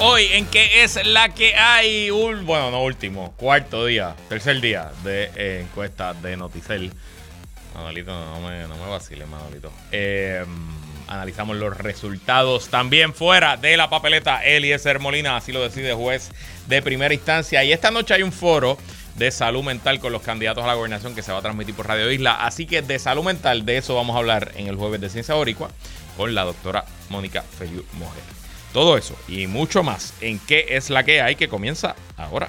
Hoy en que es la que hay, un, bueno, no último, cuarto día, tercer día de eh, encuesta de Noticel. Manolito, no me, no me vacile, Manolito. Eh, analizamos los resultados también fuera de la papeleta. Eliezer Molina, así lo decide juez de primera instancia. Y esta noche hay un foro de salud mental con los candidatos a la gobernación que se va a transmitir por Radio Isla. Así que de salud mental, de eso vamos a hablar en el jueves de Ciencia Boricua con la doctora Mónica Feliu Mujer. Todo eso y mucho más en qué es la que hay que comienza ahora.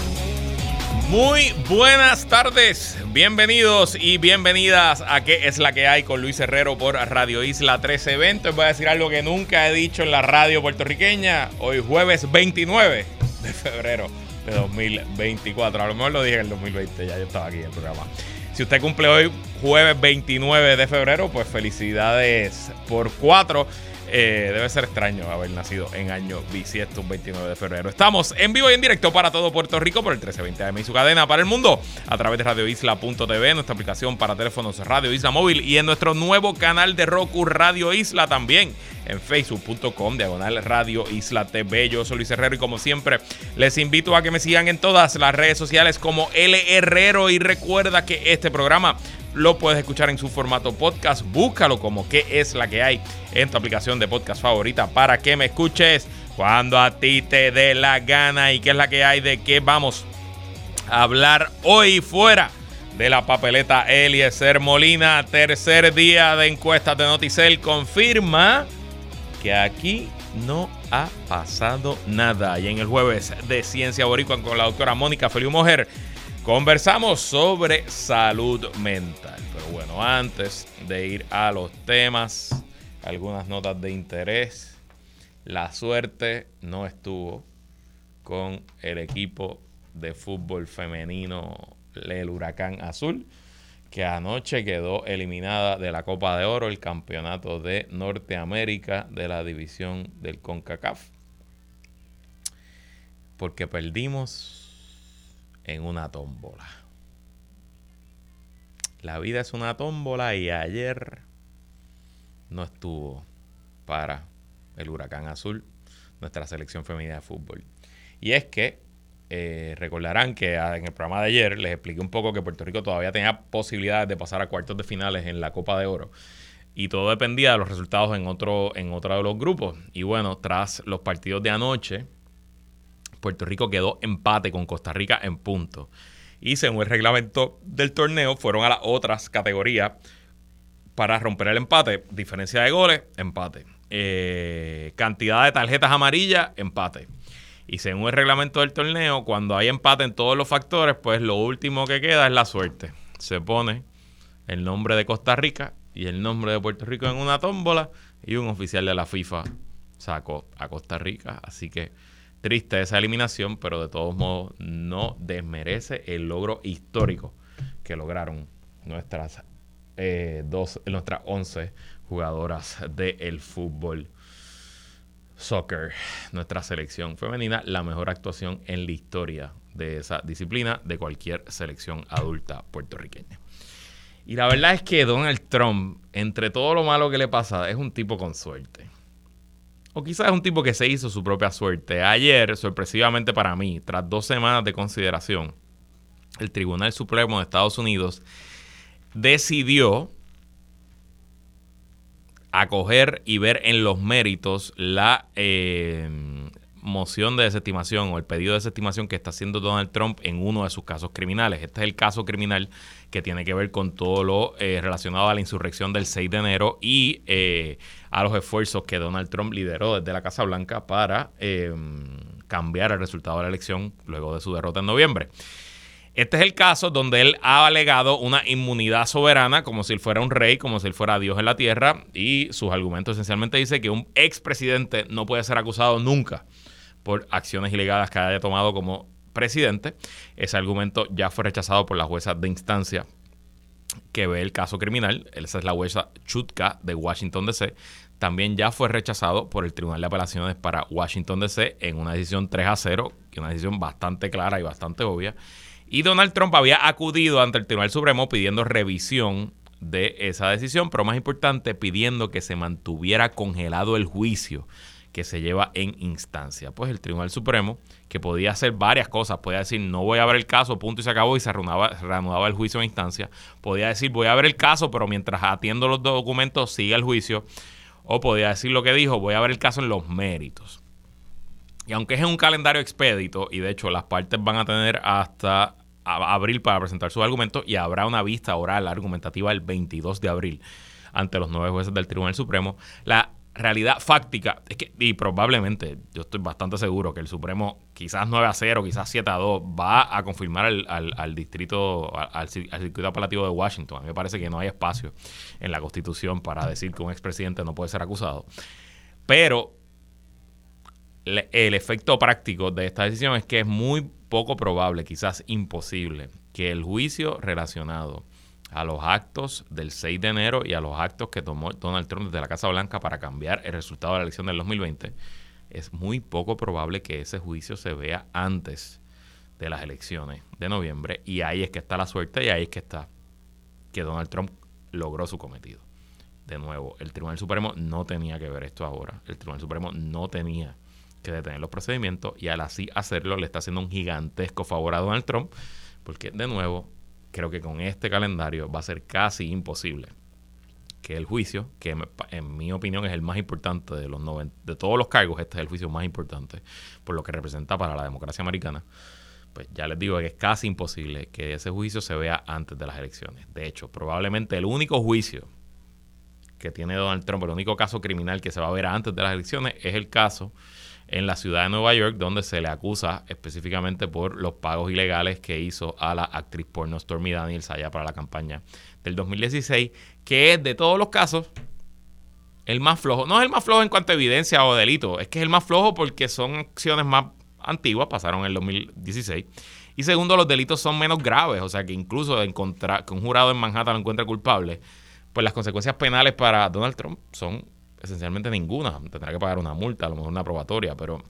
Muy buenas tardes, bienvenidos y bienvenidas a ¿Qué es la que hay? con Luis Herrero por Radio Isla 1320. Os voy a decir algo que nunca he dicho en la radio puertorriqueña. Hoy jueves 29 de febrero de 2024. A lo mejor lo dije en el 2020, ya yo estaba aquí en el programa. Si usted cumple hoy jueves 29 de febrero, pues felicidades por cuatro. Eh, debe ser extraño haber nacido en año bisiesto, un 29 de febrero. Estamos en vivo y en directo para todo Puerto Rico por el 1320 AM y su cadena para el mundo a través de radioisla.tv, nuestra aplicación para teléfonos Radio Isla Móvil y en nuestro nuevo canal de Roku Radio Isla también en facebook.com diagonal Radio Isla TV. Yo soy Luis Herrero y como siempre les invito a que me sigan en todas las redes sociales como L Herrero y recuerda que este programa lo puedes escuchar en su formato podcast. Búscalo como qué es la que hay en tu aplicación de podcast favorita para que me escuches cuando a ti te dé la gana y qué es la que hay de qué vamos a hablar hoy fuera de la papeleta Eliezer Molina. Tercer día de encuestas de Noticel confirma que aquí no ha pasado nada. Y en el jueves de Ciencia Boricua con la doctora Mónica Feliu Mujer Conversamos sobre salud mental. Pero bueno, antes de ir a los temas, algunas notas de interés. La suerte no estuvo con el equipo de fútbol femenino, el Huracán Azul, que anoche quedó eliminada de la Copa de Oro, el campeonato de Norteamérica de la división del CONCACAF. Porque perdimos en una tómbola. La vida es una tómbola y ayer no estuvo para el huracán azul nuestra selección femenina de fútbol. Y es que eh, recordarán que ah, en el programa de ayer les expliqué un poco que Puerto Rico todavía tenía posibilidades de pasar a cuartos de finales en la Copa de Oro. Y todo dependía de los resultados en otro, en otro de los grupos. Y bueno, tras los partidos de anoche, Puerto Rico quedó empate con Costa Rica en punto. Y según el reglamento del torneo, fueron a las otras categorías para romper el empate. Diferencia de goles, empate. Eh, cantidad de tarjetas amarillas, empate. Y según el reglamento del torneo, cuando hay empate en todos los factores, pues lo último que queda es la suerte. Se pone el nombre de Costa Rica y el nombre de Puerto Rico en una tómbola y un oficial de la FIFA sacó a Costa Rica. Así que Triste esa eliminación, pero de todos modos no desmerece el logro histórico que lograron nuestras eh, dos, nuestras 11 jugadoras del fútbol soccer, nuestra selección femenina, la mejor actuación en la historia de esa disciplina de cualquier selección adulta puertorriqueña. Y la verdad es que Donald Trump, entre todo lo malo que le pasa, es un tipo con suerte. O quizás es un tipo que se hizo su propia suerte. Ayer, sorpresivamente para mí, tras dos semanas de consideración, el Tribunal Supremo de Estados Unidos decidió acoger y ver en los méritos la eh, moción de desestimación o el pedido de desestimación que está haciendo Donald Trump en uno de sus casos criminales. Este es el caso criminal que tiene que ver con todo lo eh, relacionado a la insurrección del 6 de enero y eh, a los esfuerzos que Donald Trump lideró desde la Casa Blanca para em, cambiar el resultado de la elección luego de su derrota en noviembre. Este es el caso donde él ha alegado una inmunidad soberana, como si él fuera un rey, como si él fuera Dios en la tierra, y sus argumentos esencialmente dice que un expresidente no puede ser acusado nunca por acciones ilegales que haya tomado como presidente. Ese argumento ya fue rechazado por la jueza de instancia que ve el caso criminal. Esa es la jueza Chutka de Washington, D.C. También ya fue rechazado por el Tribunal de Apelaciones para Washington, D.C. en una decisión 3 a 0, que una decisión bastante clara y bastante obvia. Y Donald Trump había acudido ante el Tribunal Supremo pidiendo revisión de esa decisión, pero más importante, pidiendo que se mantuviera congelado el juicio que se lleva en instancia. Pues el Tribunal Supremo, que podía hacer varias cosas, podía decir no voy a ver el caso, punto y se acabó y se reanudaba, el juicio en instancia. Podía decir voy a ver el caso, pero mientras atiendo los documentos sigue el juicio. O podía decir lo que dijo, voy a ver el caso en los méritos. Y aunque es en un calendario expedito, y de hecho las partes van a tener hasta abril para presentar sus argumentos y habrá una vista oral argumentativa el 22 de abril ante los nueve jueces del Tribunal Supremo. La realidad fáctica es que, y probablemente, yo estoy bastante seguro que el Supremo, quizás 9 a 0, quizás 7 a 2, va a confirmar al, distrito, al, circuito apelativo de Washington. A mí me parece que no hay espacio en la Constitución para decir que un expresidente no puede ser acusado. Pero el efecto práctico de esta decisión es que es muy poco probable, quizás imposible, que el juicio relacionado a los actos del 6 de enero y a los actos que tomó Donald Trump desde la Casa Blanca para cambiar el resultado de la elección del 2020, es muy poco probable que ese juicio se vea antes de las elecciones de noviembre. Y ahí es que está la suerte y ahí es que está que Donald Trump logró su cometido. De nuevo, el Tribunal Supremo no tenía que ver esto ahora. El Tribunal Supremo no tenía que detener los procedimientos y al así hacerlo le está haciendo un gigantesco favor a Donald Trump porque de nuevo creo que con este calendario va a ser casi imposible que el juicio, que en mi opinión es el más importante de los de todos los cargos, este es el juicio más importante por lo que representa para la democracia americana, pues ya les digo que es casi imposible que ese juicio se vea antes de las elecciones. De hecho, probablemente el único juicio que tiene Donald Trump, el único caso criminal que se va a ver antes de las elecciones es el caso en la ciudad de Nueva York, donde se le acusa específicamente por los pagos ilegales que hizo a la actriz porno Stormy Daniels allá para la campaña del 2016, que es de todos los casos el más flojo. No es el más flojo en cuanto a evidencia o delito, es que es el más flojo porque son acciones más antiguas, pasaron en el 2016. Y segundo, los delitos son menos graves, o sea que incluso encontrar, que un jurado en Manhattan lo encuentre culpable, pues las consecuencias penales para Donald Trump son esencialmente ninguna. Tendrá que pagar una multa, a lo mejor una probatoria, pero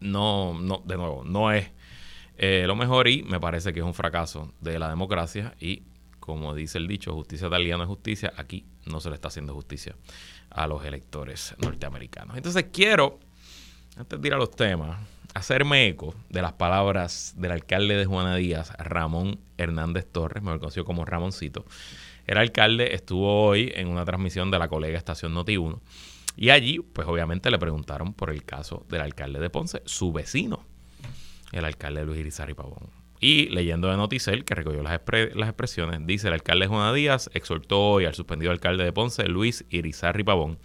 no, no, de nuevo, no es eh, lo mejor y me parece que es un fracaso de la democracia y como dice el dicho, justicia tal no es justicia, aquí no se le está haciendo justicia a los electores norteamericanos. Entonces quiero, antes de ir a los temas, hacerme eco de las palabras del alcalde de Juana Díaz, Ramón Hernández Torres, me conocido como Ramoncito, el alcalde estuvo hoy en una transmisión de la colega Estación Noti1 y allí, pues obviamente le preguntaron por el caso del alcalde de Ponce, su vecino, el alcalde Luis Irizarry Pavón. Y leyendo de Noticel, que recogió las, expresiones, dice el alcalde Juan Díaz exhortó hoy al suspendido alcalde de Ponce, Luis Irizarry Pavón,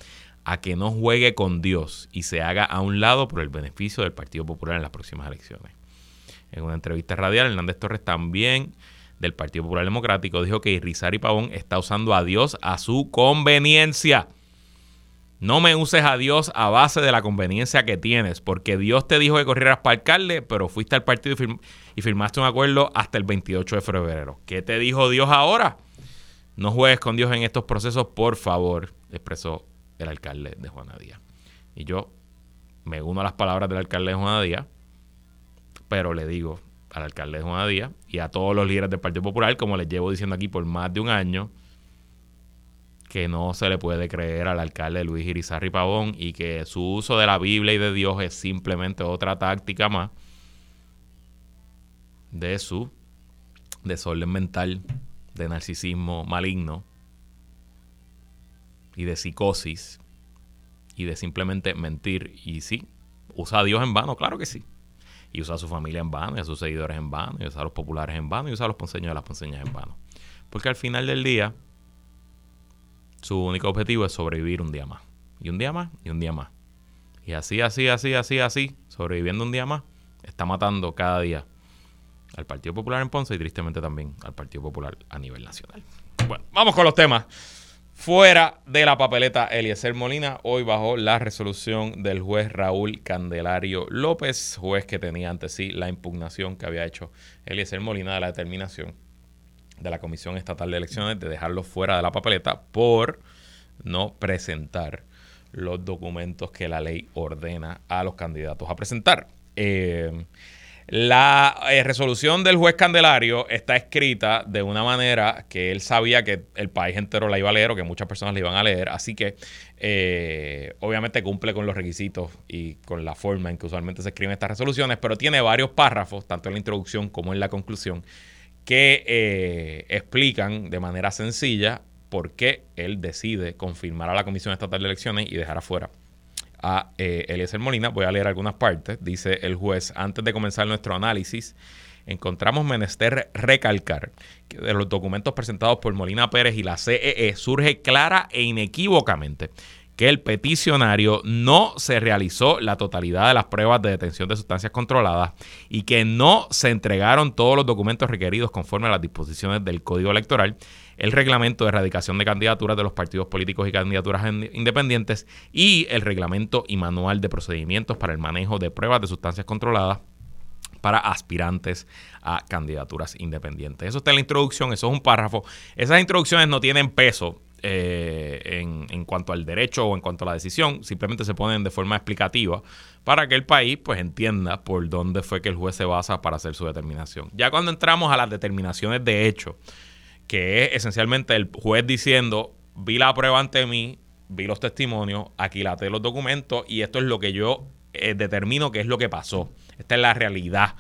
a que no juegue con Dios y se haga a un lado por el beneficio del Partido Popular en las próximas elecciones. En una entrevista radial, Hernández Torres también del Partido Popular Democrático dijo que y Pavón está usando a Dios a su conveniencia. No me uses a Dios a base de la conveniencia que tienes, porque Dios te dijo que corrieras para alcalde, pero fuiste al partido y, firmaste un acuerdo hasta el 28 de febrero. ¿Qué te dijo Dios ahora? No juegues con Dios en estos procesos, por favor, expresó el alcalde de Juana Díaz. Y yo me uno a las palabras del alcalde de Juana Díaz, pero le digo, al alcalde de Juan Díaz y a todos los líderes del Partido Popular, como les llevo diciendo aquí por más de un año, que no se le puede creer al alcalde Luis Irizarri Pavón y que su uso de la Biblia y de Dios es simplemente otra táctica más de su desorden mental, de narcisismo maligno y de psicosis y de simplemente mentir. Y sí, usa a Dios en vano, claro que sí y usa a su familia en vano, y a sus seguidores en vano, y usa a los populares en vano, y usa a los ponceños y las ponceñas en vano. Porque al final del día, su único objetivo es sobrevivir un día más. Y un día más, y un día más. Y así, así, así, así, así, sobreviviendo un día más, está matando cada día al Partido Popular en Ponce y tristemente también al Partido Popular a nivel nacional. Bueno, vamos con los temas. Fuera de la papeleta, Eliezer Molina, hoy bajo la resolución del juez Raúl Candelario López, juez que tenía ante sí la impugnación que había hecho Eliezer Molina de la determinación de la Comisión Estatal de Elecciones de dejarlo fuera de la papeleta por no presentar los documentos que la ley ordena a los candidatos a presentar. Eh, la eh, resolución del juez Candelario está escrita de una manera que él sabía que el país entero la iba a leer o que muchas personas la iban a leer, así que eh, obviamente cumple con los requisitos y con la forma en que usualmente se escriben estas resoluciones, pero tiene varios párrafos, tanto en la introducción como en la conclusión, que eh, explican de manera sencilla por qué él decide confirmar a la Comisión Estatal de Elecciones y dejar afuera a eh, Eliezer Molina. Voy a leer algunas partes. Dice el juez, antes de comenzar nuestro análisis, encontramos menester recalcar que de los documentos presentados por Molina Pérez y la CEE e surge clara e inequívocamente que el peticionario no se realizó la totalidad de las pruebas de detención de sustancias controladas y que no se entregaron todos los documentos requeridos conforme a las disposiciones del Código Electoral el reglamento de erradicación de candidaturas de los partidos políticos y candidaturas independientes y el reglamento y manual de procedimientos para el manejo de pruebas de sustancias controladas para aspirantes a candidaturas independientes. Eso está en la introducción, eso es un párrafo. Esas introducciones no tienen peso eh, en, en, cuanto al derecho o en cuanto a la decisión, simplemente se ponen de forma explicativa para que el país pues entienda por dónde fue que el juez se basa para hacer su determinación. Ya cuando entramos a las determinaciones de hecho, que es esencialmente el juez diciendo, vi la prueba ante mí, vi los testimonios, aquilaté los documentos y esto es lo que yo eh, determino que es lo que pasó. Esta es la realidad.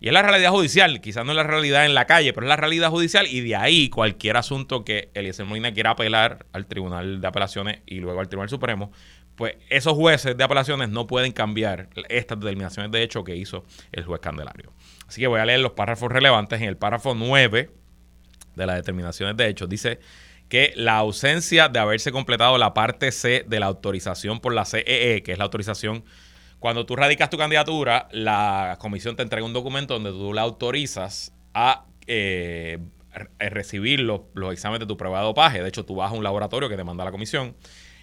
Y es la realidad judicial, quizás no es la realidad en la calle, pero es la realidad judicial y de ahí cualquier asunto que Eliezer Molina quiera apelar al Tribunal de Apelaciones y luego al Tribunal Supremo, pues esos jueces de apelaciones no pueden cambiar estas determinaciones de hecho que hizo el juez Candelario. Así que voy a leer los párrafos relevantes. En el párrafo 9 de las determinaciones de hechos. Dice que la ausencia de haberse completado la parte C de la autorización por la CEE, e, que es la autorización, cuando tú radicas tu candidatura, la comisión te entrega un documento donde tú la autorizas a eh, recibir los, exámenes de tu prueba de dopaje. De hecho, tú vas a un laboratorio que te manda la comisión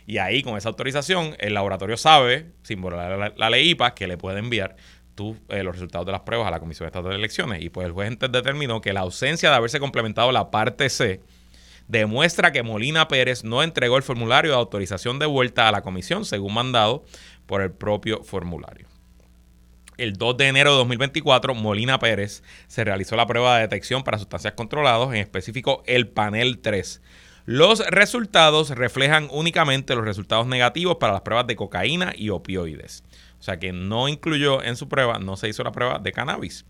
y ahí con esa autorización el laboratorio sabe, sin volar la, la ley IPA, que le puede enviar eh, los resultados de las pruebas a la Comisión Estatal de Elecciones. Y pues el juez determinó que la ausencia de haberse complementado la parte C demuestra que Molina Pérez no entregó el formulario de autorización de vuelta a la comisión según mandado por el propio formulario. El 2 de enero de 2024, Molina Pérez se realizó la prueba de detección para sustancias controladas, en específico el panel 3. Los resultados reflejan únicamente los resultados negativos para las pruebas de cocaína y opioides. O sea que no incluyó en su prueba, no se hizo la prueba de cannabis.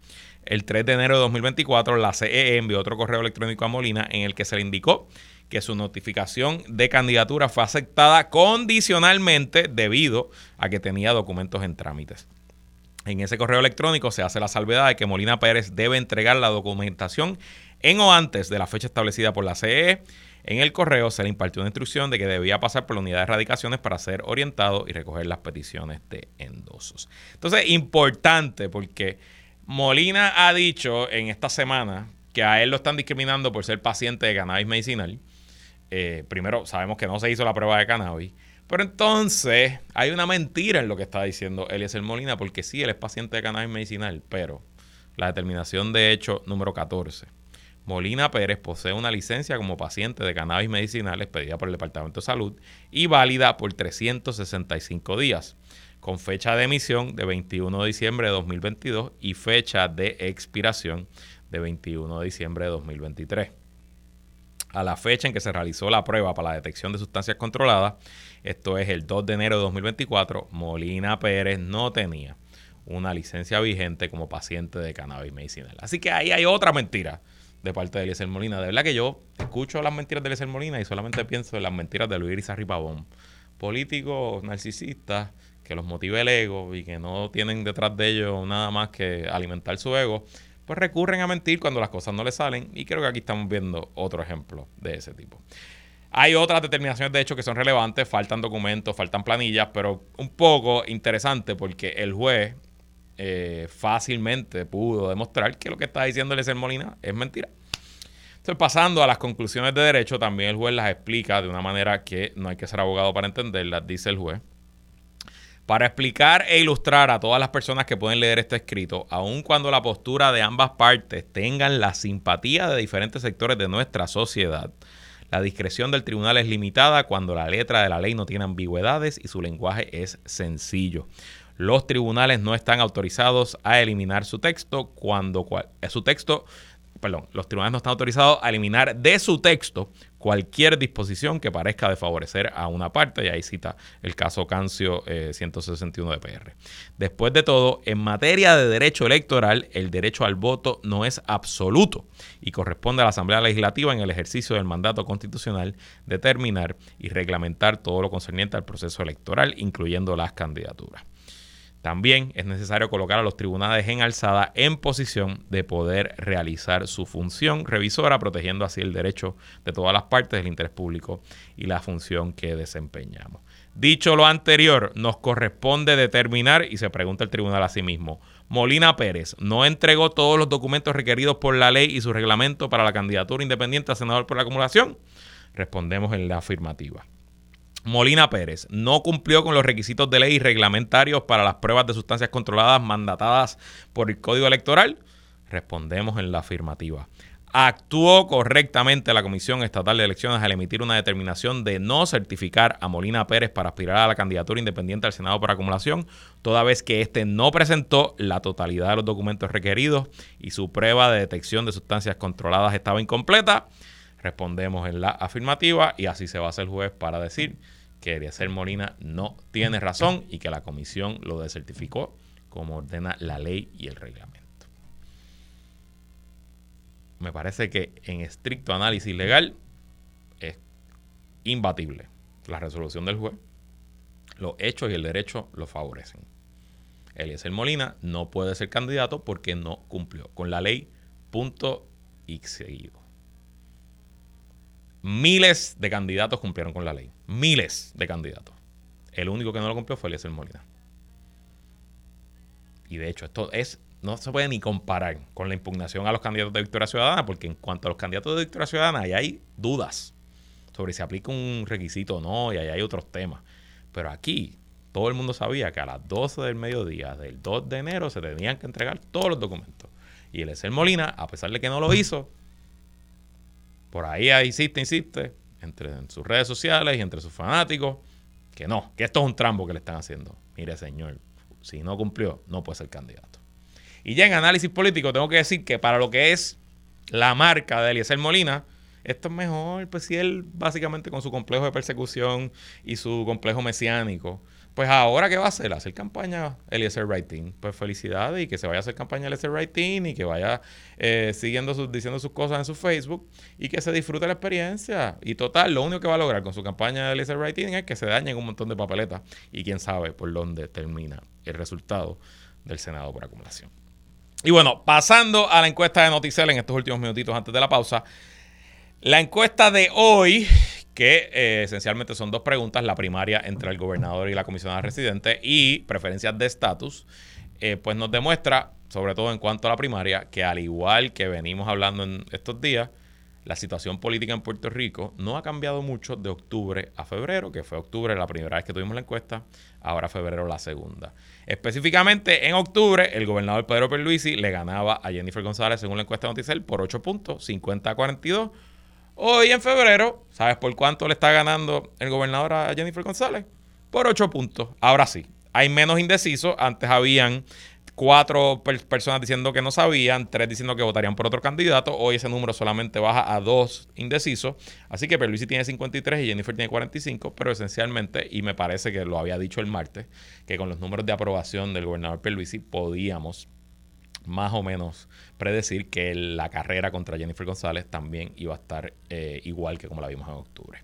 El 3 de enero de 2024, la CEE envió otro correo electrónico a Molina en el que se le indicó que su notificación de candidatura fue aceptada condicionalmente debido a que tenía documentos en trámites. En ese correo electrónico se hace la salvedad de que Molina Pérez debe entregar la documentación en o antes de la fecha establecida por la CEE en el correo se le impartió una instrucción de que debía pasar por la unidad de erradicaciones para ser orientado y recoger las peticiones de endosos. Entonces, importante porque Molina ha dicho en esta semana que a él lo están discriminando por ser paciente de cannabis medicinal. Eh, primero, sabemos que no se hizo la prueba de cannabis. Pero entonces hay una mentira en lo que está diciendo Eliezer Molina, porque sí, él es paciente de cannabis medicinal, pero la determinación de hecho número 14 Molina Pérez posee una licencia como paciente de cannabis medicinal expedida por el Departamento de Salud y válida por 365 días, con fecha de emisión de 21 de diciembre de 2022 y fecha de expiración de 21 de diciembre de 2023. A la fecha en que se realizó la prueba para la detección de sustancias controladas, esto es el 2 de enero de 2024, Molina Pérez no tenía una licencia vigente como paciente de cannabis medicinal. Así que ahí hay otra mentira de parte de Eliezer Molina. De verdad que yo escucho las mentiras de Eliezer Molina y solamente pienso en las mentiras de Luis Irizarry Pavón. Políticos narcisistas que los motiva el ego y que no tienen detrás de ellos nada más que alimentar su ego, pues recurren a mentir cuando las cosas no les salen y creo que aquí estamos viendo otro ejemplo de ese tipo. Hay otras determinaciones de hecho que son relevantes, faltan documentos, faltan planillas, pero un poco interesante porque el juez eh, fácilmente pudo demostrar que lo que está diciendo Eliezer Molina es mentira. Entonces, pasando a las conclusiones de derecho, también el juez las explica de una manera que no hay que ser abogado para entenderlas, dice el juez. Para explicar e ilustrar a todas las personas que pueden leer este escrito, aun cuando la postura de ambas partes tengan la simpatía de diferentes sectores de nuestra sociedad, la discreción del tribunal es limitada cuando la letra de la ley no tiene ambigüedades y su lenguaje es sencillo. Los tribunales no están autorizados a eliminar su texto cuando su texto perdón, los tribunales no están autorizados a eliminar de su texto cualquier disposición que parezca desfavorecer a una parte, y ahí cita el caso Cancio 161 de PR. Después de todo, en materia de derecho electoral, el derecho al voto no es absoluto y corresponde a la Asamblea Legislativa en el ejercicio del mandato constitucional determinar y reglamentar todo lo concerniente al proceso electoral, incluyendo las candidaturas. También es necesario colocar a los tribunales en alzada en posición de poder realizar su función revisora, protegiendo así el derecho de todas las partes del interés público y la función que desempeñamos. Dicho lo anterior, nos corresponde determinar, y se pregunta el tribunal a sí mismo, Molina Pérez no entregó todos los documentos requeridos por la ley y su reglamento para la candidatura independiente a senador por la acumulación. Respondemos en la afirmativa. Molina Pérez no cumplió con los requisitos de ley y reglamentarios para las pruebas de sustancias controladas mandatadas por el Código Electoral? Respondemos en la afirmativa. Actuó correctamente la Comisión Estatal de Elecciones al emitir una determinación de no certificar a Molina Pérez para aspirar a la candidatura independiente al Senado por acumulación, toda vez que éste no presentó la totalidad de los documentos requeridos y su prueba de detección de sustancias controladas estaba incompleta. Respondemos en la afirmativa y así se va a hacer el juez para decir que Eliezer Molina no tiene razón y que la comisión lo desertificó como ordena la ley y el reglamento. Me parece que en estricto análisis legal es imbatible la resolución del juez. Los hechos y el derecho lo favorecen. Eliezer Molina no puede ser candidato porque no cumplió con la ley. Punto y seguido. Miles de candidatos cumplieron con la ley. Miles de candidatos. El único que no lo cumplió fue Eliezer Molina. Y de hecho, esto es no se puede ni comparar con la impugnación a los candidatos de Victoria Ciudadana, porque en cuanto a los candidatos de Victoria Ciudadana, ahí hay dudas sobre si aplica un requisito o no, y ahí hay otros temas. Pero aquí, todo el mundo sabía que a las 12 del mediodía del 2 de enero se tenían que entregar todos los documentos. Y el Molina, a pesar de que no lo hizo, por ahí insiste, insiste, entre en sus redes sociales y entre sus fanáticos, que no, que esto es un trambo que le están haciendo. Mire, señor, si no cumplió, no puede ser candidato. Y ya en análisis político tengo que decir que para lo que es la marca de Eliezer Molina, esto es mejor, pues si él básicamente con su complejo de persecución y su complejo mesiánico, pues ahora, ¿qué va a hacer? Hacer campaña Eliezer Writing. Pues felicidades y que se vaya a hacer campaña Eliezer Writing y que vaya eh, siguiendo sus, diciendo sus cosas en su Facebook y que se disfrute la experiencia. Y total, lo único que va a lograr con su campaña de Eliezer Writing es que se dañen un montón de papeletas y quién sabe por dónde termina el resultado del Senado por acumulación. Y bueno, pasando a la encuesta de Noticel en estos últimos minutitos antes de la pausa. La encuesta de hoy que eh, esencialmente son dos preguntas, la primaria entre el gobernador y la comisionada residente y preferencias de estatus, eh, pues nos demuestra, sobre todo en cuanto a la primaria, que al igual que venimos hablando en estos días, la situación política en Puerto Rico no ha cambiado mucho de octubre a febrero, que fue octubre la primera vez que tuvimos la encuesta, ahora febrero la segunda. Específicamente en octubre, el gobernador Pedro Perluisi le ganaba a Jennifer González según la encuesta de Noticel por 8 puntos, 50 a 42 Hoy en febrero, ¿sabes por cuánto le está ganando el gobernador a Jennifer González? Por ocho puntos. Ahora sí, hay menos indecisos. Antes habían cuatro personas diciendo que no sabían, tres diciendo que votarían por otro candidato. Hoy ese número solamente baja a dos indecisos. Así que Perluisi tiene 53 y Jennifer tiene 45, pero esencialmente, y me parece que lo había dicho el martes, que con los números de aprobación del gobernador Perluisi podíamos más o menos predecir que la carrera contra Jennifer González también iba a estar eh, igual que como la vimos en octubre.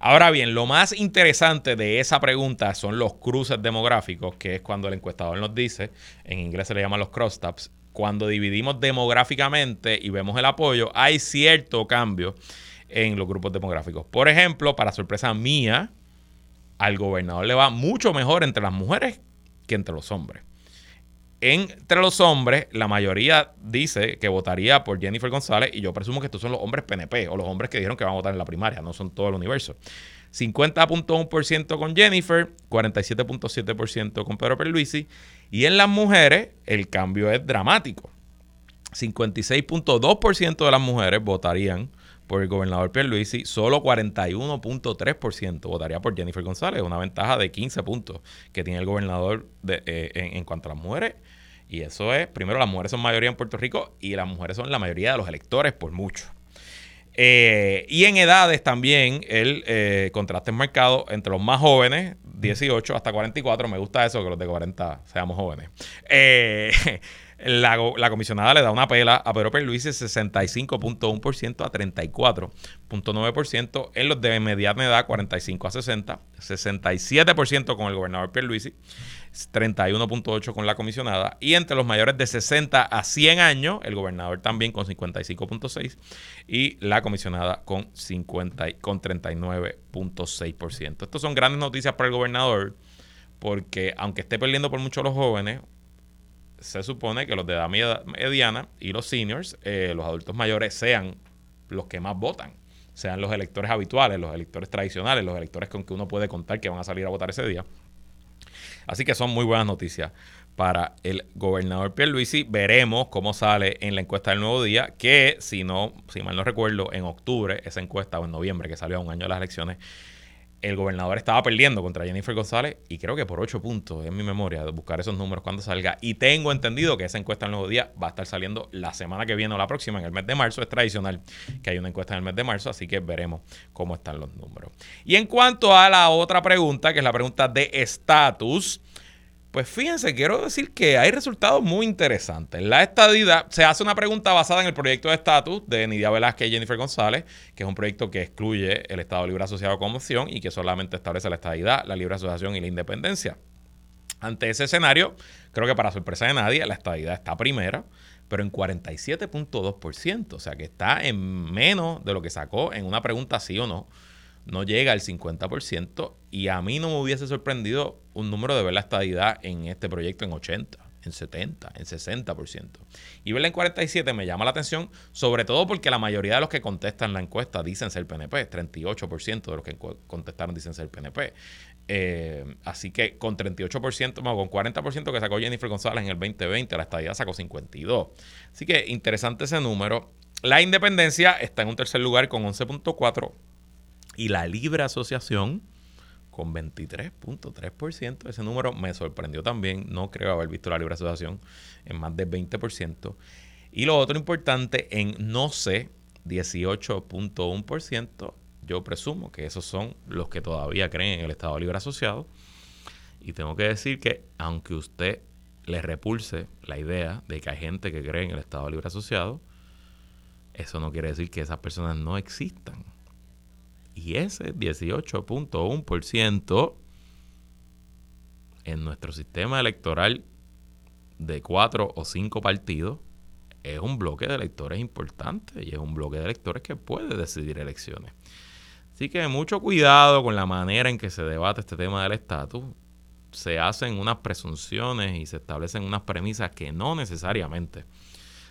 Ahora bien, lo más interesante de esa pregunta son los cruces demográficos, que es cuando el encuestador nos dice, en inglés se le llaman los crosstabs, cuando dividimos demográficamente y vemos el apoyo, hay cierto cambio en los grupos demográficos. Por ejemplo, para sorpresa mía, al gobernador le va mucho mejor entre las mujeres que entre los hombres. Entre los hombres, la mayoría dice que votaría por Jennifer González y yo presumo que estos son los hombres PNP o los hombres que dijeron que van a votar en la primaria, no son todo el universo. 50.1% con Jennifer, 47.7% con Pedro Perluisi y en las mujeres el cambio es dramático. 56.2% de las mujeres votarían por el gobernador Pierluisi, solo 41.3% votaría por Jennifer González, una ventaja de 15 puntos que tiene el gobernador eh, en, cuanto a las mujeres. Y eso es, primero, las mujeres son mayoría en Puerto Rico y las mujeres son la mayoría de los electores por mucho. Eh, y en edades también el eh, contraste es marcado entre los más jóvenes, 18 hasta 44. Me gusta eso, que los de 40 seamos jóvenes. la, comisionada le da una pela a Pedro Perluisi 65.1% a 34.9%. En los de mediana edad, 45 a 60. 67% con el gobernador Pierluisi. 31.8 con la comisionada. Y entre los mayores de 60 a 100 años, el gobernador también con 55.6 y la comisionada con, 50, con 39.6%. Estas son grandes noticias para el gobernador porque aunque esté perdiendo por mucho los jóvenes, se supone que los de edad mediana y los seniors, eh, los adultos mayores, sean los que más votan. Sean los electores habituales, los electores tradicionales, los electores con que uno puede contar que van a salir a votar ese día. Así que son muy buenas noticias para el gobernador Pierluisi. Veremos cómo sale en la encuesta del nuevo día, que si no, si mal no recuerdo, en octubre, esa encuesta o en noviembre, que salió a un año de las elecciones, el gobernador estaba perdiendo contra Jennifer González y creo que por ocho puntos, en mi memoria, de buscar esos números cuando salga. Y tengo entendido que esa encuesta en nuevo día va a estar saliendo la semana que viene o la próxima, en el mes de marzo. Es tradicional que hay una encuesta en el mes de marzo, así que veremos cómo están los números. Y en cuanto a la otra pregunta, que es la pregunta de estatus, pues fíjense, quiero decir que hay resultados muy interesantes. La estadidad, se hace una pregunta basada en el proyecto de estatus de Nidia Velázquez y Jennifer González, que es un proyecto que excluye el Estado Libre Asociado como opción y que solamente establece la estadidad, la libre asociación y la independencia. Ante ese escenario, creo que para sorpresa de nadie, la estadidad está primera, pero en 47.2%, o sea que está en menos de lo que sacó en una pregunta sí o no no llega al 50% y a mí no me hubiese sorprendido un número de ver la estadidad en este proyecto en 80, en 70, en 60%. Y verla en 47 me llama la atención, sobre todo porque la mayoría de los que contestan la encuesta dicen ser PNP, 38% de los que contestaron dicen ser PNP. Eh, así que con 38%, con 40% que sacó Jennifer González en el 2020, la estadidad sacó 52. Así que interesante ese número. La independencia está en un tercer lugar con 11.4 y la libre asociación con 23.3%. Ese número me sorprendió también. No creo haber visto la libre asociación en más del 20%. Y lo otro importante, en no sé, 18.1%. Yo presumo que esos son los que todavía creen en el Estado Libre Asociado. Y tengo que decir que aunque usted le repulse la idea de que hay gente que cree en el Estado Libre Asociado, eso no quiere decir que esas personas no existan. Ese 18.1% en nuestro sistema electoral de cuatro o cinco partidos es un bloque de electores importante y es un bloque de electores que puede decidir elecciones. Así que mucho cuidado con la manera en que se debate este tema del estatus. Se hacen unas presunciones y se establecen unas premisas que no necesariamente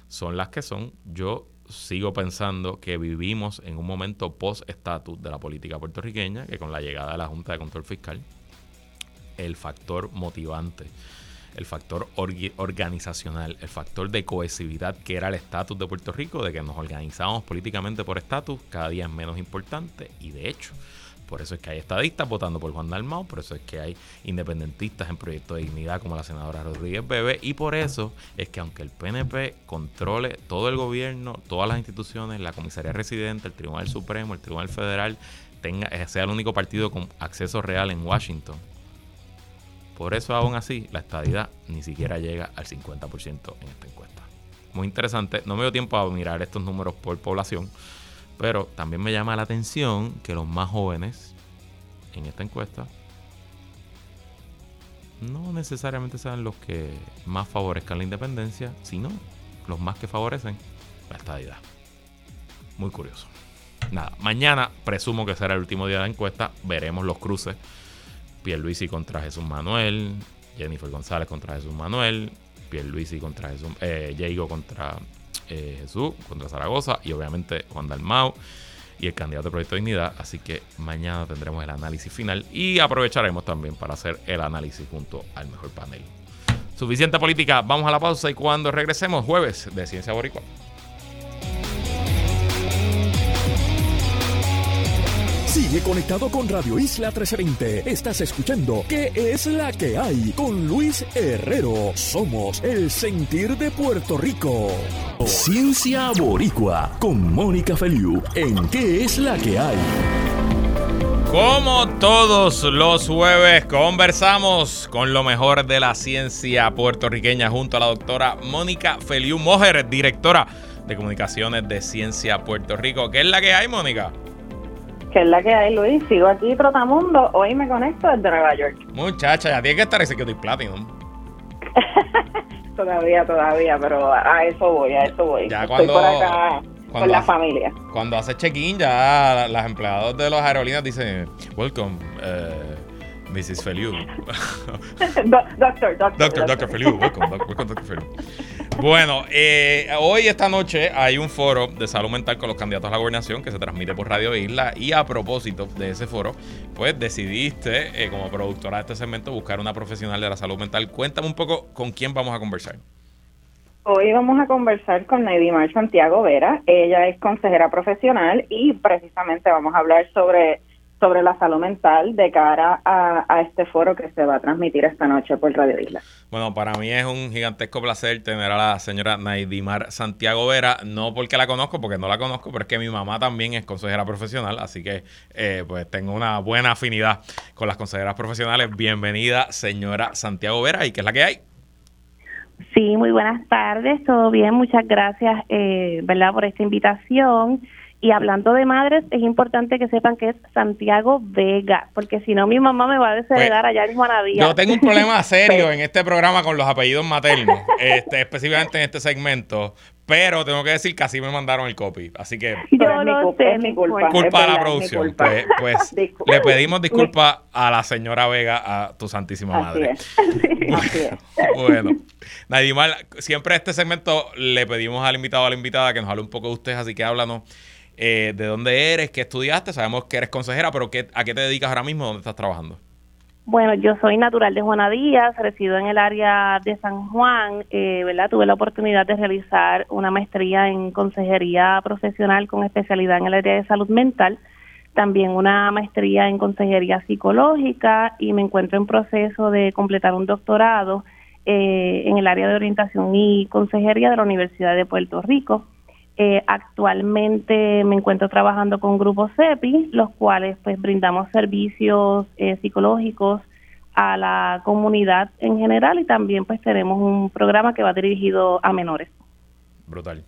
son las que son. Yo sigo pensando que vivimos en un momento post-estatus de la política puertorriqueña, que con la llegada de la Junta de Control Fiscal, el factor motivante, el factor organizacional, el factor de cohesividad que era el estatus de Puerto Rico, de que nos organizábamos políticamente por estatus, cada día es menos importante y de hecho por eso es que hay estadistas votando por Juan Dalmau, por eso es que hay independentistas en Proyecto de Dignidad como la senadora Rodríguez Bebe, y por eso es que aunque el PNP controle todo el gobierno, todas las instituciones, la comisaría residente, el Tribunal Supremo, el Tribunal Federal, sea el único partido con acceso real en Washington, por eso aún así la estadidad ni siquiera llega al 50% en esta encuesta. Muy interesante, no me dio tiempo a mirar estos números por población pero también me llama la atención que los más jóvenes en esta encuesta no necesariamente sean los que más favorezcan la independencia, sino los más que favorecen la estadidad. Muy curioso. Nada, mañana presumo que será el último día de la encuesta. Veremos los cruces. Pierluisi contra Jesús Manuel, Jennifer González contra Jesús Manuel, Pierluisi contra Jesús, eh, Diego contra eh, Jesús, contra Zaragoza y obviamente Juan Dalmau y el candidato de Proyecto de Dignidad. Así que mañana tendremos el análisis final y aprovecharemos también para hacer el análisis junto al mejor panel. Suficiente política, vamos a la pausa y cuando regresemos, jueves de Ciencia Boricua. Sigue conectado con Radio Isla 1320. Estás escuchando ¿Qué es la que hay? Con Luis Herrero. Somos el sentir de Puerto Rico. Ciencia Boricua con Mónica Feliu en ¿Qué es la que hay? Como todos los jueves, conversamos con lo mejor de la ciencia puertorriqueña junto a la doctora Mónica Feliu Mojer, directora de comunicaciones de Ciencia Puerto Rico. ¿Qué es la que hay, Mónica? Que es la que hay, Luis. Sigo aquí, Trotamundo. Hoy me conecto desde Nueva York. Muchacha, ya tiene que estar Executive Platinum. todavía, todavía, pero a eso voy, a eso voy. Ya Estoy por acá con la familia. Cuando hace check-in, ya las empleados de las aerolíneas dicen, welcome, uh, Mrs. Feliu. doctor, doctor. Doctor, doctor Feliu, welcome, welcome, doctor Feliu. Bueno, eh, hoy, esta noche, hay un foro de salud mental con los candidatos a la gobernación que se transmite por Radio Isla. Y a propósito de ese foro, pues decidiste, eh, como productora de este segmento, buscar una profesional de la salud mental. Cuéntame un poco con quién vamos a conversar. Hoy vamos a conversar con Neidimar Santiago Vera. Ella es consejera profesional y precisamente vamos a hablar sobre sobre la salud mental de cara a, este foro que se va a transmitir esta noche por Radio Isla. Bueno, para mí es un gigantesco placer tener a la señora Naidimar Santiago Vera, no porque la conozco, porque no la conozco, pero es que mi mamá también es consejera profesional, así que eh, pues tengo una buena afinidad con las consejeras profesionales. Bienvenida, señora Santiago Vera, ¿y qué es la que hay? Sí, muy buenas tardes, todo bien, muchas gracias, eh, ¿verdad?, por esta invitación. Y hablando de madres, es importante que sepan que es Santiago Vega, porque si no mi mamá me va a desheredar pues, allá en Juanadía. Yo tengo un problema serio en este programa con los apellidos maternos, este, específicamente en este segmento, pero tengo que decir que así me mandaron el copy. Así que. Yo lo sé, es mi culpa. Culpa a la producción. Pues, pues le pedimos disculpas a la señora Vega, a tu santísima madre. bueno, Nadimar, siempre este segmento le pedimos al invitado o a la invitada que nos hable un poco de ustedes, así que háblanos eh, de dónde eres, qué estudiaste, sabemos que eres consejera, pero qué, ¿a qué te dedicas ahora mismo? ¿Dónde estás trabajando? Bueno, yo soy natural de Juana Díaz, resido en el área de San Juan, eh, ¿verdad? Tuve la oportunidad de realizar una maestría en consejería profesional con especialidad en el área de salud mental, también una maestría en consejería psicológica y me encuentro en proceso de completar un doctorado eh, en el área de orientación y consejería de la Universidad de Puerto Rico. Eh, actualmente me encuentro trabajando con grupos CEPI, los cuales pues brindamos servicios eh, psicológicos a la comunidad en general y también pues tenemos un programa que va dirigido a menores. Brutal.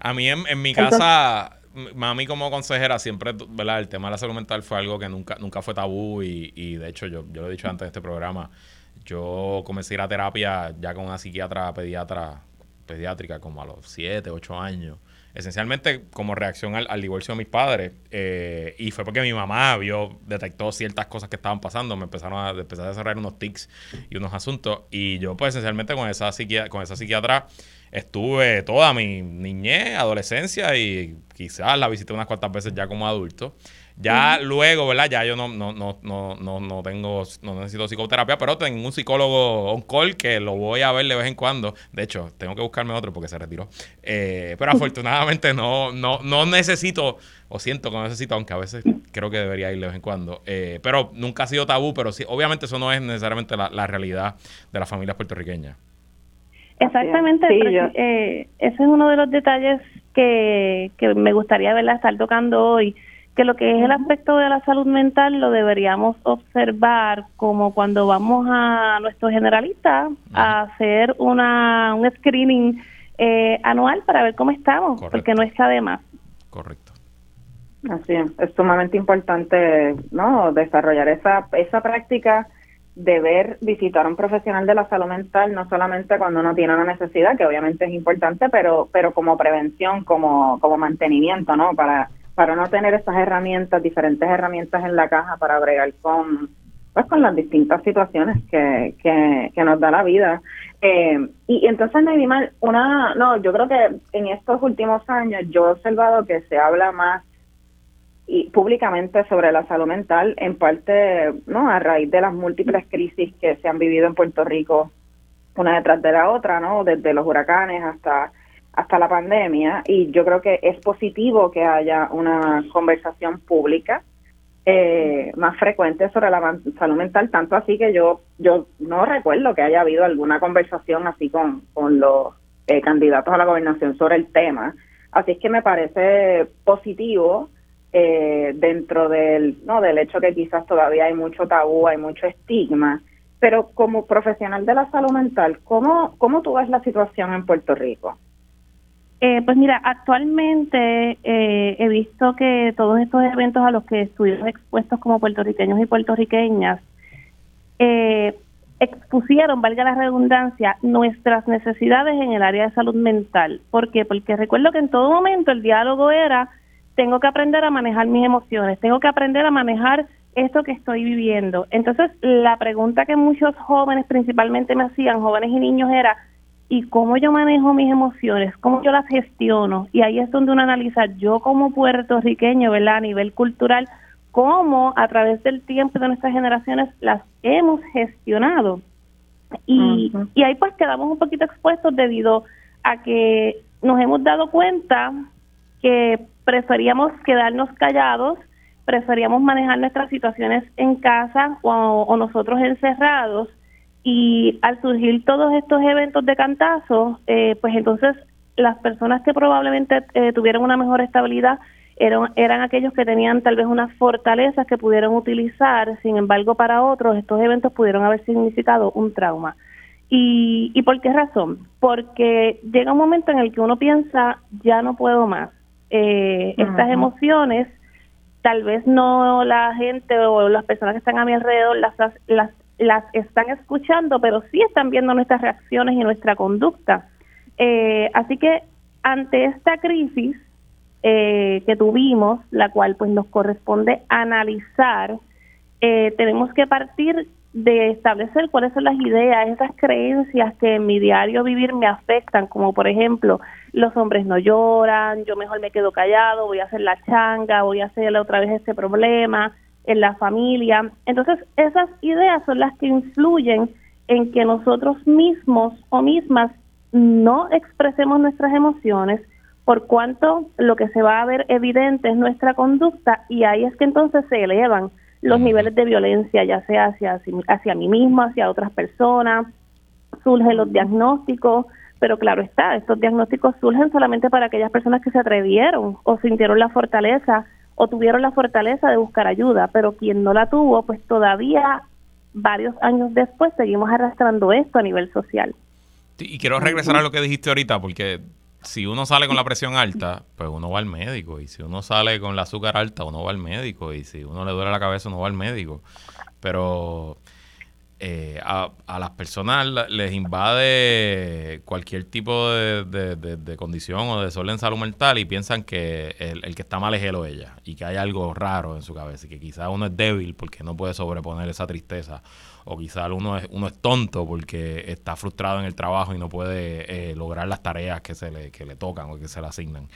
A mí en, mi casa, mami como consejera siempre, ¿verdad? El tema de la salud mental fue algo que nunca, nunca fue tabú y, y de hecho yo, yo lo he dicho antes de este programa, yo comencé a ir a terapia ya con una psiquiatra, pediatra pediátrica como a los 7, 8 años. Esencialmente como reacción al, divorcio de mis padres. Eh, y fue porque mi mamá vio, detectó ciertas cosas que estaban pasando. Me empezaron a, empezar a desarrollar unos tics y unos asuntos. Y yo pues esencialmente con esa, con esa psiquiatra estuve toda mi niñez, adolescencia y quizás la visité unas cuantas veces ya como adulto. Ya luego, ¿verdad? Ya yo no, no, no, no, no, no tengo, no necesito psicoterapia, pero tengo un psicólogo on call que lo voy a ver de vez en cuando. De hecho, tengo que buscarme otro porque se retiró. Eh, pero afortunadamente no, no, no necesito, o siento que no necesito, aunque a veces creo que debería ir de vez en cuando. Eh, pero nunca ha sido tabú, pero sí, obviamente eso no es necesariamente la, realidad de las familias puertorriqueñas. Exactamente, eh, ese es uno de los detalles que, que me gustaría verla estar tocando hoy que lo que es el aspecto de la salud mental lo deberíamos observar como cuando vamos a nuestro generalista a hacer una, un screening eh, anual para ver cómo estamos, porque no está de más. Correcto. Así es, es sumamente importante no desarrollar esa, esa práctica de ver, visitar a un profesional de la salud mental, no solamente cuando uno tiene una necesidad, que obviamente es importante, pero, pero como prevención, como, como mantenimiento, ¿no? Para para no tener esas herramientas, diferentes herramientas en la caja para bregar con, pues con las distintas situaciones que, que, nos da la vida. Eh, y entonces, Neymar, una, no, yo creo que en estos últimos años yo he observado que se habla más y públicamente sobre la salud mental, en parte, ¿no? A raíz de las múltiples crisis que se han vivido en Puerto Rico, una detrás de la otra, ¿no? Desde los huracanes hasta hasta la pandemia y yo creo que es positivo que haya una conversación pública eh, más frecuente sobre la salud mental, tanto así que yo yo no recuerdo que haya habido alguna conversación así con, con los eh, candidatos a la gobernación sobre el tema. Así es que me parece positivo eh, dentro del, no, del hecho que quizás todavía hay mucho tabú, hay mucho estigma, pero como profesional de la salud mental, ¿cómo, cómo tú ves la situación en Puerto Rico? Eh, pues mira, actualmente eh, he visto que todos estos eventos a los que estuvimos expuestos como puertorriqueños y puertorriqueñas eh, expusieron, valga la redundancia, nuestras necesidades en el área de salud mental. ¿Por qué? Porque recuerdo que en todo momento el diálogo era, tengo que aprender a manejar mis emociones, tengo que aprender a manejar esto que estoy viviendo. Entonces, la pregunta que muchos jóvenes principalmente me hacían, jóvenes y niños, era, y cómo yo manejo mis emociones, cómo yo las gestiono. Y ahí es donde uno analiza, yo como puertorriqueño, ¿verdad? A nivel cultural, cómo a través del tiempo de nuestras generaciones las hemos gestionado. Y, y ahí pues quedamos un poquito expuestos debido a que nos hemos dado cuenta que preferíamos quedarnos callados, preferíamos manejar nuestras situaciones en casa o, o nosotros encerrados y al surgir todos estos eventos de cantazo, eh, pues entonces las personas que probablemente eh, tuvieron una mejor estabilidad eran, eran aquellos que tenían tal vez unas fortalezas que pudieron utilizar, sin embargo para otros estos eventos pudieron haber significado un trauma. ¿Y, y por qué razón? Porque llega un momento en el que uno piensa, ya no puedo más. Eh, estas emociones, tal vez no la gente o las personas que están a mi alrededor las, las las están escuchando, pero sí están viendo nuestras reacciones y nuestra conducta. Eh, así que ante esta crisis eh, que tuvimos, la cual pues nos corresponde analizar, eh, tenemos que partir de establecer cuáles son las ideas, esas creencias que en mi diario vivir me afectan, como por ejemplo, los hombres no lloran, yo mejor me quedo callado, voy a hacer la changa, voy a hacerle otra vez este problema, en la familia. Entonces, esas ideas son las que influyen en que nosotros mismos o mismas no expresemos nuestras emociones, por cuanto lo que se va a ver evidente es nuestra conducta y ahí es que entonces se elevan los niveles de violencia, ya sea hacia, hacia mí mismo, hacia otras personas, surgen los diagnósticos, pero claro está, estos diagnósticos surgen solamente para aquellas personas que se atrevieron o sintieron la fortaleza o tuvieron la fortaleza de buscar ayuda, pero quien no la tuvo, pues todavía varios años después seguimos arrastrando esto a nivel social. Y quiero regresar a lo que dijiste ahorita, porque si uno sale con la presión alta, pues uno va al médico. Y si uno sale con la azúcar alta, uno va al médico. Y si uno le duele la cabeza, uno va al médico. Pero eh, a, las personas les invade cualquier tipo de, condición o de desorden en salud mental y piensan que el, que está mal es él o ella y que hay algo raro en su cabeza y que quizás uno es débil porque no puede sobreponer esa tristeza o quizás uno es, uno es tonto porque está frustrado en el trabajo y no puede eh, lograr las tareas que se le, que le tocan o que se le asignan.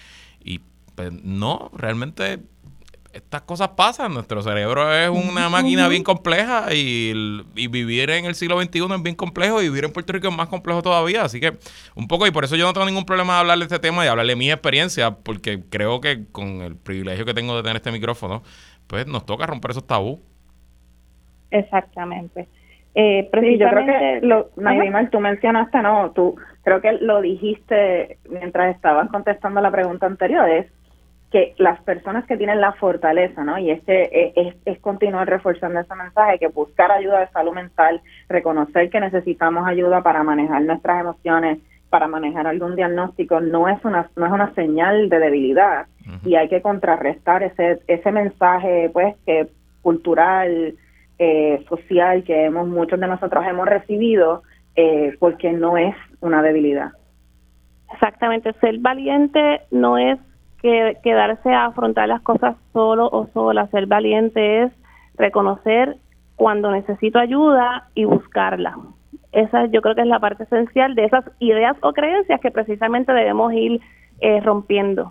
Y pues, no, realmente estas cosas pasan. Nuestro cerebro es una máquina bien compleja y, vivir en el siglo XXI es bien complejo y vivir en Puerto Rico es más complejo todavía. Así que un poco, y por eso yo no tengo ningún problema de hablar de este tema y hablarle de mi experiencia, porque creo que con el privilegio que tengo de tener este micrófono, pues nos toca romper esos tabú. Exactamente. Eh, yo creo que lo, tú mencionaste, no, tú creo que lo dijiste mientras estabas contestando la pregunta anterior, es que las personas que tienen la fortaleza, ¿no? Y este es, es, continuar reforzando ese mensaje, que buscar ayuda de salud mental, reconocer que necesitamos ayuda para manejar nuestras emociones, para manejar algún diagnóstico, no es una, no es una señal de debilidad y hay que contrarrestar ese, ese mensaje, pues, que cultural, eh, social que hemos, muchos de nosotros hemos recibido, eh, porque no es una debilidad. Exactamente, ser valiente no es que quedarse a afrontar las cosas solo o sola. Ser valiente es reconocer cuando necesito ayuda y buscarla. Esa yo creo que es la parte esencial de esas ideas o creencias que precisamente debemos ir eh, rompiendo.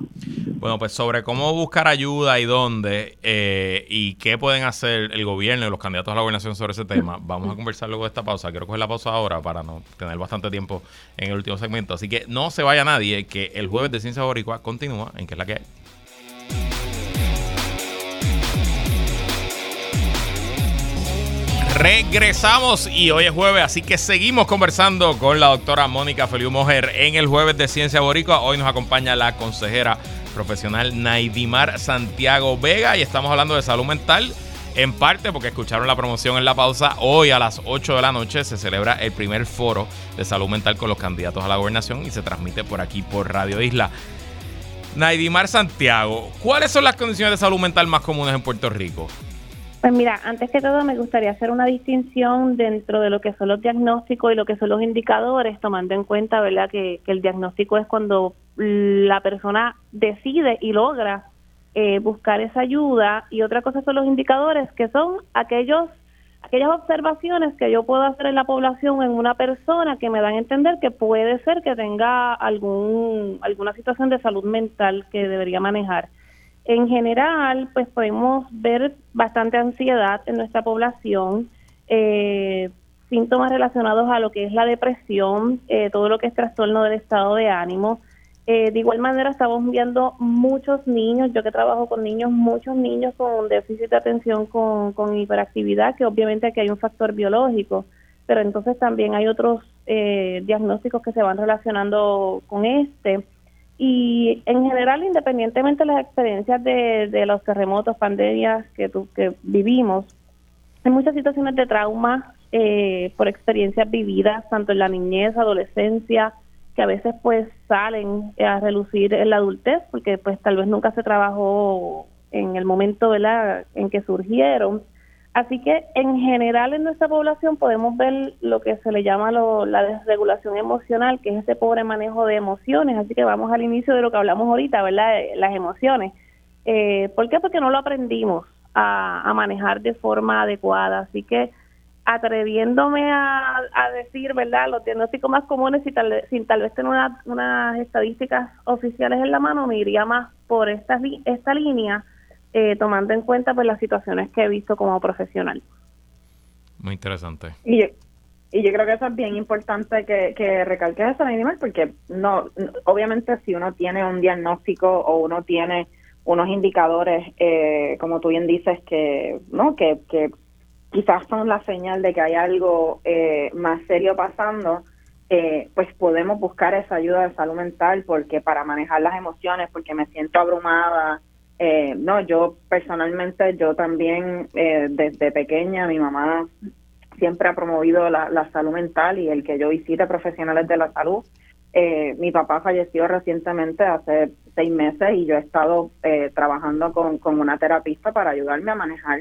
Bueno, pues sobre cómo buscar ayuda y dónde eh, y qué pueden hacer el gobierno y los candidatos a la gobernación sobre ese tema, vamos a conversar luego de esta pausa. Quiero coger la pausa ahora para no tener bastante tiempo en el último segmento. Así que no se vaya nadie, que el jueves de Ciencia Boricua continúa en que es la que hay. Regresamos y hoy es jueves, así que seguimos conversando con la doctora Mónica Feliu Mojer en el jueves de Ciencia Boricua. Hoy nos acompaña la consejera profesional Naidimar Santiago Vega y estamos hablando de salud mental. En parte porque escucharon la promoción en la pausa, hoy a las 8 de la noche se celebra el primer foro de salud mental con los candidatos a la gobernación y se transmite por aquí por Radio Isla. Naidimar Santiago, ¿cuáles son las condiciones de salud mental más comunes en Puerto Rico? Pues mira, antes que todo me gustaría hacer una distinción dentro de lo que son los diagnósticos y lo que son los indicadores, tomando en cuenta, ¿verdad?, que, el diagnóstico es cuando la persona decide y logra eh, buscar esa ayuda y otra cosa son los indicadores, que son aquellos aquellas observaciones que yo puedo hacer en la población en una persona que me dan a entender que puede ser que tenga algún alguna situación de salud mental que debería manejar. En general, pues podemos ver bastante ansiedad en nuestra población, eh, síntomas relacionados a lo que es la depresión, eh, todo lo que es trastorno del estado de ánimo. Eh, de igual manera, estamos viendo muchos niños, yo que trabajo con niños, muchos niños con déficit de atención con, con hiperactividad, que obviamente aquí hay un factor biológico, pero entonces también hay otros diagnósticos que se van relacionando con este. Y en general, independientemente de las experiencias de, los terremotos, pandemias que, que vivimos, hay muchas situaciones de trauma eh, por experiencias vividas, tanto en la niñez, adolescencia, que a veces pues salen a relucir en la adultez, porque pues tal vez nunca se trabajó en el momento ¿verdad? en que surgieron. Así que en general en nuestra población podemos ver lo que se le llama la desregulación emocional, que es ese pobre manejo de emociones. Así que vamos al inicio de lo que hablamos ahorita, ¿verdad? Las emociones. Eh, ¿Por qué? Porque no lo aprendimos a, manejar de forma adecuada. Así que atreviéndome a, decir, ¿verdad? Los diagnósticos más comunes, y tal, sin tal vez tener unas estadísticas oficiales en la mano, me iría más por esta, esta línea eh, tomando en cuenta pues las situaciones que he visto como profesional. Muy interesante. Y yo, y yo creo que eso es bien importante que, que recalques eso, animal, porque no, obviamente si uno tiene un diagnóstico o uno tiene unos indicadores, eh, como tú bien dices, que no que, que quizás son la señal de que hay algo eh, más serio pasando, eh, pues podemos buscar esa ayuda de salud mental porque para manejar las emociones, porque me siento abrumada, eh, no, yo personalmente, yo también eh, desde pequeña, mi mamá siempre ha promovido la, salud mental y el que yo visite profesionales de la salud. Eh, mi papá falleció recientemente hace seis meses y yo he estado trabajando con, con, una terapista para ayudarme a manejar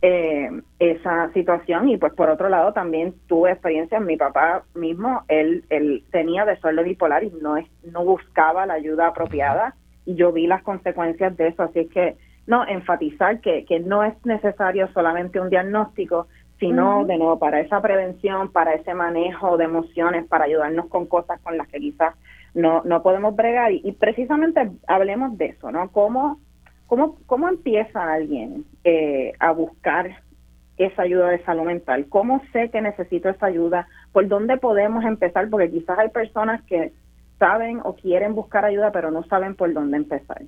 esa situación. Y pues por otro lado también tuve experiencia mi papá mismo él él tenía desorden bipolar y no es no buscaba la ayuda apropiada yo vi las consecuencias de eso, así es que no, enfatizar que, que no es necesario solamente un diagnóstico, sino de nuevo para esa prevención, para ese manejo de emociones, para ayudarnos con cosas con las que quizás no, no podemos bregar y, precisamente hablemos de eso, ¿no? ¿Cómo, cómo, cómo empieza alguien eh, a buscar esa ayuda de salud mental? ¿Cómo sé que necesito esa ayuda? ¿Por dónde podemos empezar? Porque quizás hay personas que saben o quieren buscar ayuda, pero no saben por dónde empezar?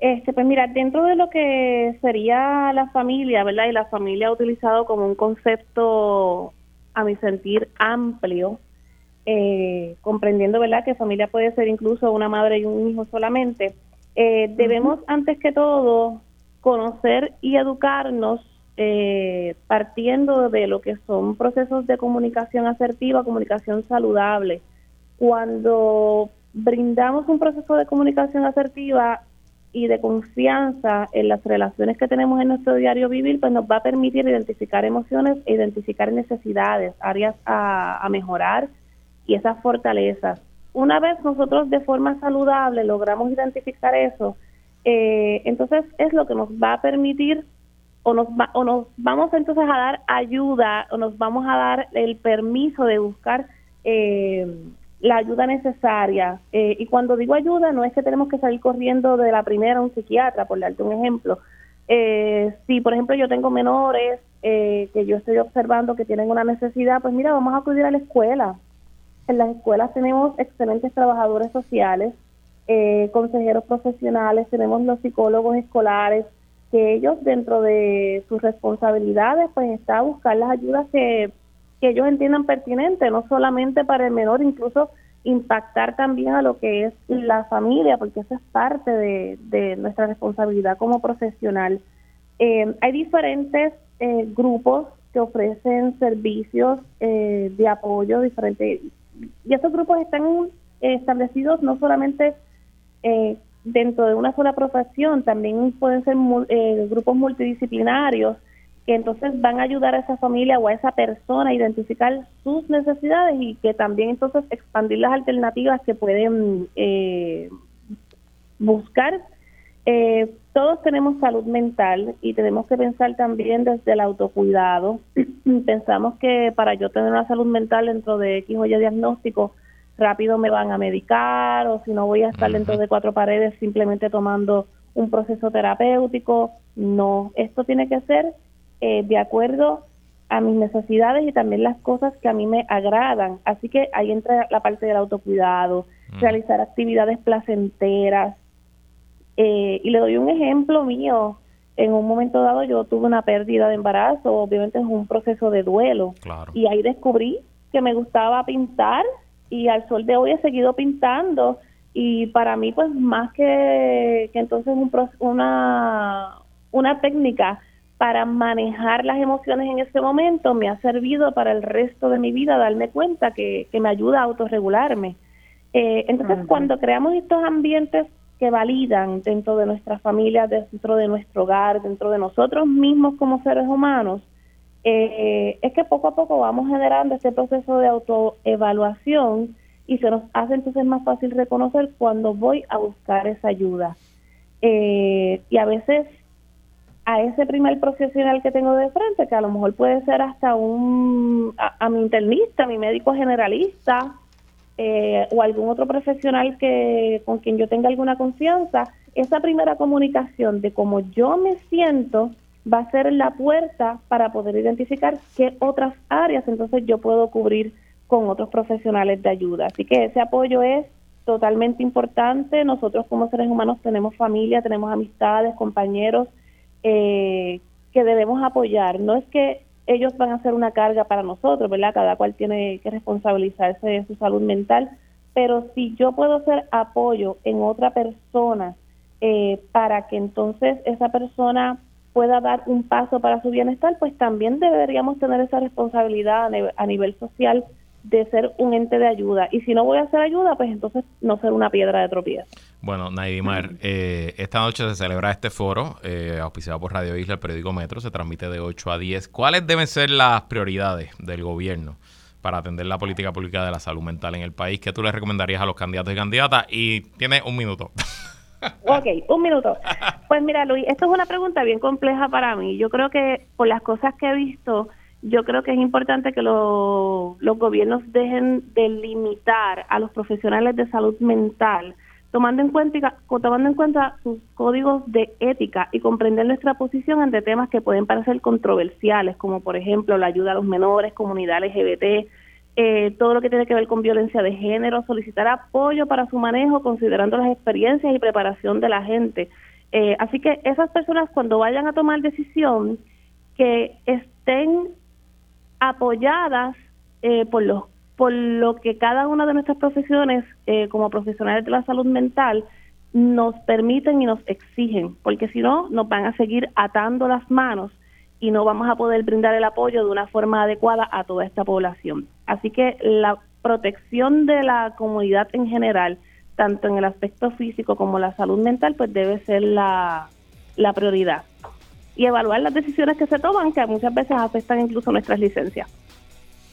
Este, pues mira, dentro de lo que sería la familia, ¿verdad? Y la familia ha utilizado como un concepto, a mi sentir, amplio, eh, comprendiendo, ¿verdad? Que familia puede ser incluso una madre y un hijo solamente. Eh, debemos, antes que todo, conocer y educarnos eh, partiendo de lo que son procesos de comunicación asertiva, comunicación saludable cuando brindamos un proceso de comunicación asertiva y de confianza en las relaciones que tenemos en nuestro diario vivir, pues nos va a permitir identificar emociones e identificar necesidades, áreas a, mejorar y esas fortalezas. Una vez nosotros de forma saludable logramos identificar eso, eh, entonces es lo que nos va a permitir o nos, o nos vamos entonces a dar ayuda o nos vamos a dar el permiso de buscar eh, la ayuda necesaria. Eh, y cuando digo ayuda, no es que tenemos que salir corriendo de la primera a un psiquiatra, por darte un ejemplo. Eh, si, por ejemplo, yo tengo menores eh, que yo estoy observando que tienen una necesidad, pues mira, vamos a acudir a la escuela. En las escuelas tenemos excelentes trabajadores sociales, consejeros profesionales, tenemos los psicólogos escolares, que ellos dentro de sus responsabilidades, pues está a buscar las ayudas que que ellos entiendan pertinente, no solamente para el menor, incluso impactar también a lo que es la familia, porque eso es parte de, nuestra responsabilidad como profesional. Eh, hay diferentes eh, grupos que ofrecen servicios eh, de apoyo diferentes y estos grupos están establecidos no solamente dentro de una sola profesión, también pueden ser grupos multidisciplinarios que entonces van a ayudar a esa familia o a esa persona a identificar sus necesidades y que también entonces expandir las alternativas que pueden eh, buscar. Eh, todos tenemos salud mental y tenemos que pensar también desde el autocuidado. Pensamos que para yo tener una salud mental dentro de X o Y diagnóstico, rápido me van a medicar o si no voy a estar dentro de cuatro paredes simplemente tomando un proceso terapéutico. No, esto tiene que ser eh, de acuerdo a mis necesidades y también las cosas que a mí me agradan. Así que ahí entra la parte del autocuidado, mm. realizar actividades placenteras. Eh, y le doy un ejemplo mío. En un momento dado yo tuve una pérdida de embarazo, obviamente es un proceso de duelo. Y ahí descubrí que me gustaba pintar y al sol de hoy he seguido pintando. Y para mí, pues más que, que entonces un, una, una técnica para manejar las emociones en ese momento me ha servido para el resto de mi vida darme cuenta que, me ayuda a autorregularme. Eh, entonces, cuando creamos estos ambientes que validan dentro de nuestra familia, dentro de nuestro hogar, dentro de nosotros mismos como seres humanos, eh, es que poco a poco vamos generando este proceso de autoevaluación y se nos hace entonces más fácil reconocer cuando voy a buscar esa ayuda. Eh, y a veces a ese primer profesional que tengo de frente, que a lo mejor puede ser hasta un, a, mi internista, mi médico generalista, eh, o algún otro profesional que con quien yo tenga alguna confianza, esa primera comunicación de cómo yo me siento va a ser la puerta para poder identificar qué otras áreas entonces yo puedo cubrir con otros profesionales de ayuda. Así que ese apoyo es totalmente importante. Nosotros como seres humanos tenemos familia, tenemos amistades, compañeros, eh, que debemos apoyar. No es que ellos van a ser una carga para nosotros, ¿verdad? Cada cual tiene que responsabilizarse de su salud mental, pero si yo puedo ser apoyo en otra persona eh, para que entonces esa persona pueda dar un paso para su bienestar, pues también deberíamos tener esa responsabilidad a nivel social de ser un ente de ayuda. Y si no voy a hacer ayuda, pues entonces no ser una piedra de tropiezo. Bueno, Naidimar, eh, esta noche se celebra este foro, eh, auspiciado por Radio Isla, el periódico Metro, se transmite de 8 a 10. ¿Cuáles deben ser las prioridades del gobierno para atender la política pública de la salud mental en el país? ¿Qué tú le recomendarías a los candidatos y candidatas? Y tiene un minuto. Ok, un minuto. Pues mira, Luis, esto es una pregunta bien compleja para mí. Yo creo que por las cosas que he visto, yo creo que es importante que los gobiernos dejen de limitar a los profesionales de salud mental, tomando en cuenta tomando en cuenta sus códigos de ética y comprender nuestra posición ante temas que pueden parecer controversiales, como por ejemplo la ayuda a los menores, comunidad LGBT, eh, todo lo que tiene que ver con violencia de género, solicitar apoyo para su manejo considerando las experiencias y preparación de la gente. Eh, así que esas personas cuando vayan a tomar decisión que estén apoyadas eh, por los por lo que cada una de nuestras profesiones eh, como profesionales de la salud mental nos permiten y nos exigen, porque si no nos van a seguir atando las manos y no vamos a poder brindar el apoyo de una forma adecuada a toda esta población. Así que la protección de la comunidad en general, tanto en el aspecto físico como la salud mental, pues debe ser la, la prioridad. Y evaluar las decisiones que se toman, que muchas veces afectan incluso nuestras licencias.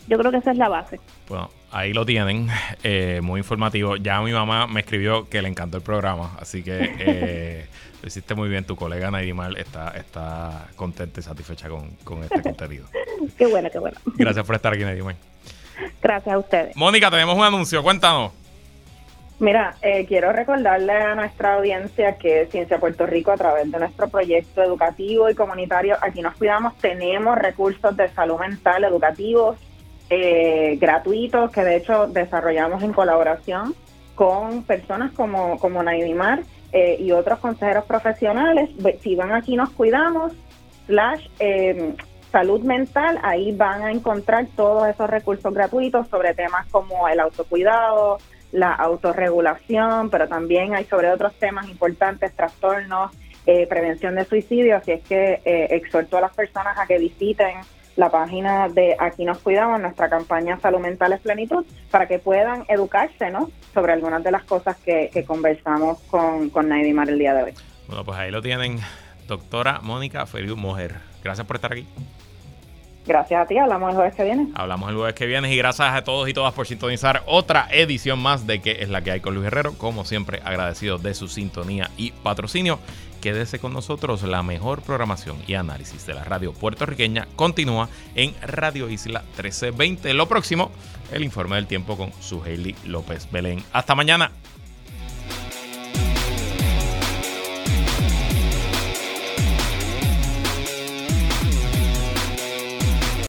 Yo creo que esa es la base. Bueno, ahí lo tienen, eh, muy informativo. Ya mi mamá me escribió que le encantó el programa, así que eh, lo hiciste muy bien. Tu colega Naidimar está, está contenta y satisfecha con, con este contenido. qué bueno, qué bueno. Gracias por estar aquí, Naidimar. Gracias a ustedes. Mónica, tenemos un anuncio, cuéntanos. Mira, eh, quiero recordarle a nuestra audiencia que Ciencia Puerto Rico, a través de nuestro proyecto educativo y comunitario, aquí nos cuidamos, tenemos recursos de salud mental educativos eh, gratuitos que de hecho desarrollamos en colaboración con personas como, como Naidimar eh, y otros consejeros profesionales. Si van aquí nos cuidamos, slash salud mental, ahí van a encontrar todos esos recursos gratuitos sobre temas como el autocuidado, la autorregulación, pero también hay sobre otros temas importantes, trastornos, eh, prevención de suicidio, así es que eh, exhorto a las personas a que visiten la página de Aquí nos cuidamos, nuestra campaña Salud Mental es Plenitud, para que puedan educarse ¿no? sobre algunas de las cosas que, conversamos con, con Naidimar el día de hoy. Bueno, pues ahí lo tienen, doctora Mónica Feriu Mojer. Gracias por estar aquí. Gracias a ti, hablamos el jueves que viene. Hablamos el jueves que viene y gracias a todos y todas por sintonizar otra edición más de que es la que hay con Luis Herrero. Como siempre, agradecido de su sintonía y patrocinio. Quédese con nosotros, la mejor programación y análisis de la radio puertorriqueña continúa en Radio Isla 1320. Lo próximo, el informe del tiempo con su Hailey López Belén. Hasta mañana.